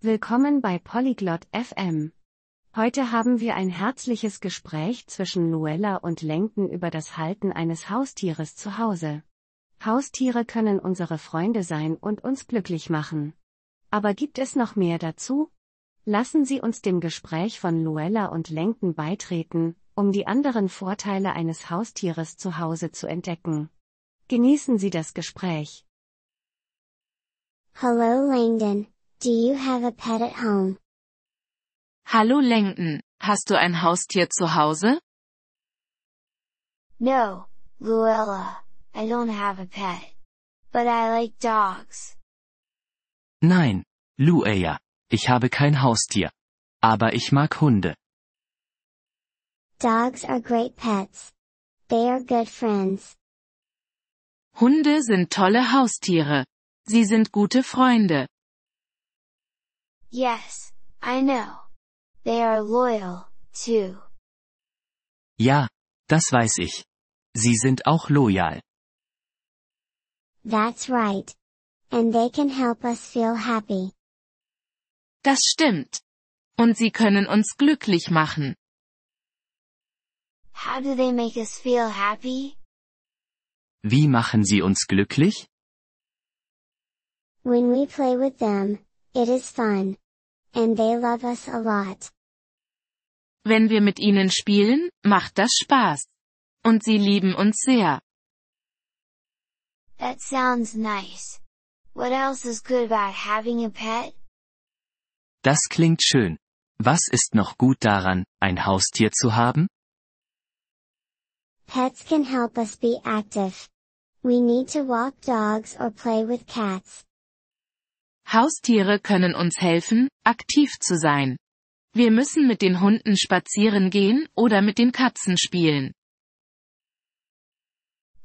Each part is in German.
Willkommen bei Polyglot FM. Heute haben wir ein herzliches Gespräch zwischen Luella und Lenken über das Halten eines Haustieres zu Hause. Haustiere können unsere Freunde sein und uns glücklich machen. Aber gibt es noch mehr dazu? Lassen Sie uns dem Gespräch von Luella und Lenken beitreten, um die anderen Vorteile eines Haustieres zu Hause zu entdecken. Genießen Sie das Gespräch. Hello Langdon, do you have a pet at home? Hallo Langdon, hast du ein Haustier zu Hause? No, Luella, I don't have a pet. But I like dogs. Nein, Luella, ich habe kein Haustier. Aber ich mag Hunde. Dogs are great pets. They are good friends. Hunde sind tolle Haustiere. Sie sind gute Freunde. Yes, I know. They are loyal, too. Ja, das weiß ich. Sie sind auch loyal. That's right. And they can help us feel happy. Das stimmt. Und sie können uns glücklich machen. How do they make us feel happy? Wie machen sie uns glücklich? When we play with them, it is fun. And they love us a lot. Wenn wir mit ihnen spielen, macht das Spaß. Und sie lieben uns sehr. That sounds nice. What else is good about having a pet? Das klingt schön. Was ist noch gut daran, ein Haustier zu haben? Pets can help us be active. We need to walk dogs or play with cats. Haustiere können uns helfen, aktiv zu sein. Wir müssen mit den Hunden spazieren gehen oder mit den Katzen spielen.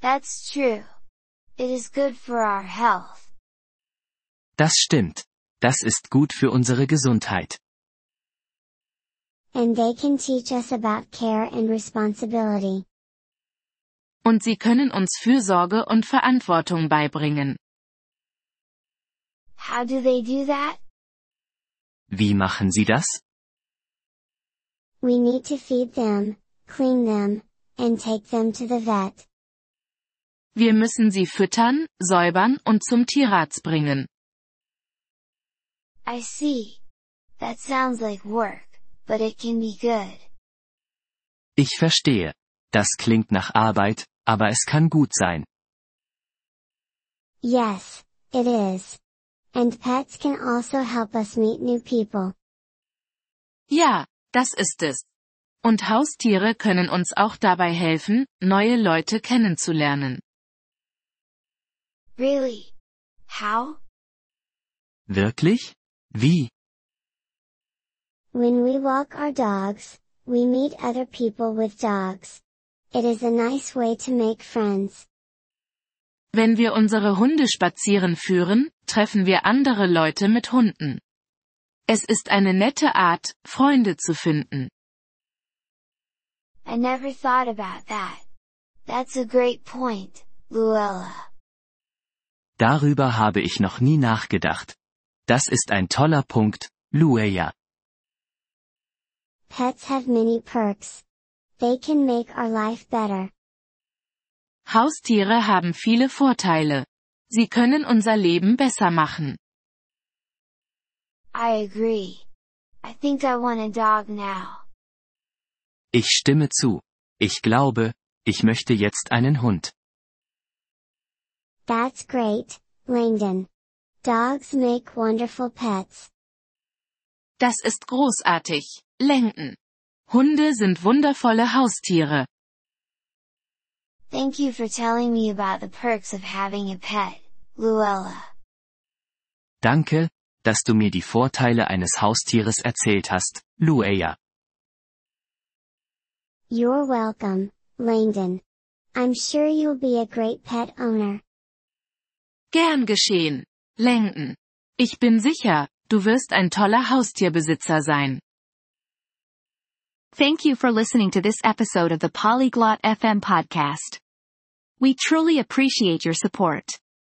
That's true. It is good for our health. Das stimmt. Das ist gut für unsere Gesundheit. And they can teach us about care and responsibility. Und sie können uns Fürsorge und Verantwortung beibringen. How do they do that? Wie machen sie das? We need to feed them, clean them, and take them to the vet. Wir müssen sie füttern, säubern und zum Tierarzt bringen. I see. That sounds like work, but it can be good. Ich verstehe. Das klingt nach Arbeit, aber es kann gut sein. Yes, it is. And pets can also help us meet new people. Ja, das ist es. Und Haustiere können uns auch dabei helfen, neue Leute kennenzulernen. Really? How? Wirklich? Wie? When we walk our dogs, we meet other people with dogs. It is a nice way to make friends. Wenn wir unsere Hunde spazieren führen, treffen wir andere Leute mit Hunden. Es ist eine nette Art, Freunde zu finden. I never thought about that. That's a great point, Luella. Darüber habe ich noch nie nachgedacht. Das ist ein toller Punkt, Luella. Pets have many perks. They can make our life better. Haustiere haben viele Vorteile. Sie können unser Leben besser machen. I agree. I think I want a dog now. Ich stimme zu. Ich glaube, ich möchte jetzt einen Hund. That's great, Langdon. Dogs make wonderful pets. Das ist großartig, Lenken. Hunde sind wundervolle Haustiere. Thank you for telling me about the perks of having a pet, Luella. Danke, dass du mir die Vorteile eines Haustieres erzählt hast, Luella. You're welcome, Langdon. I'm sure you'll be a great pet owner. Gern geschehen, Lenken. Ich bin sicher, du wirst ein toller Haustierbesitzer sein. Thank you for listening to this episode of the Polyglot FM podcast. We truly appreciate your support.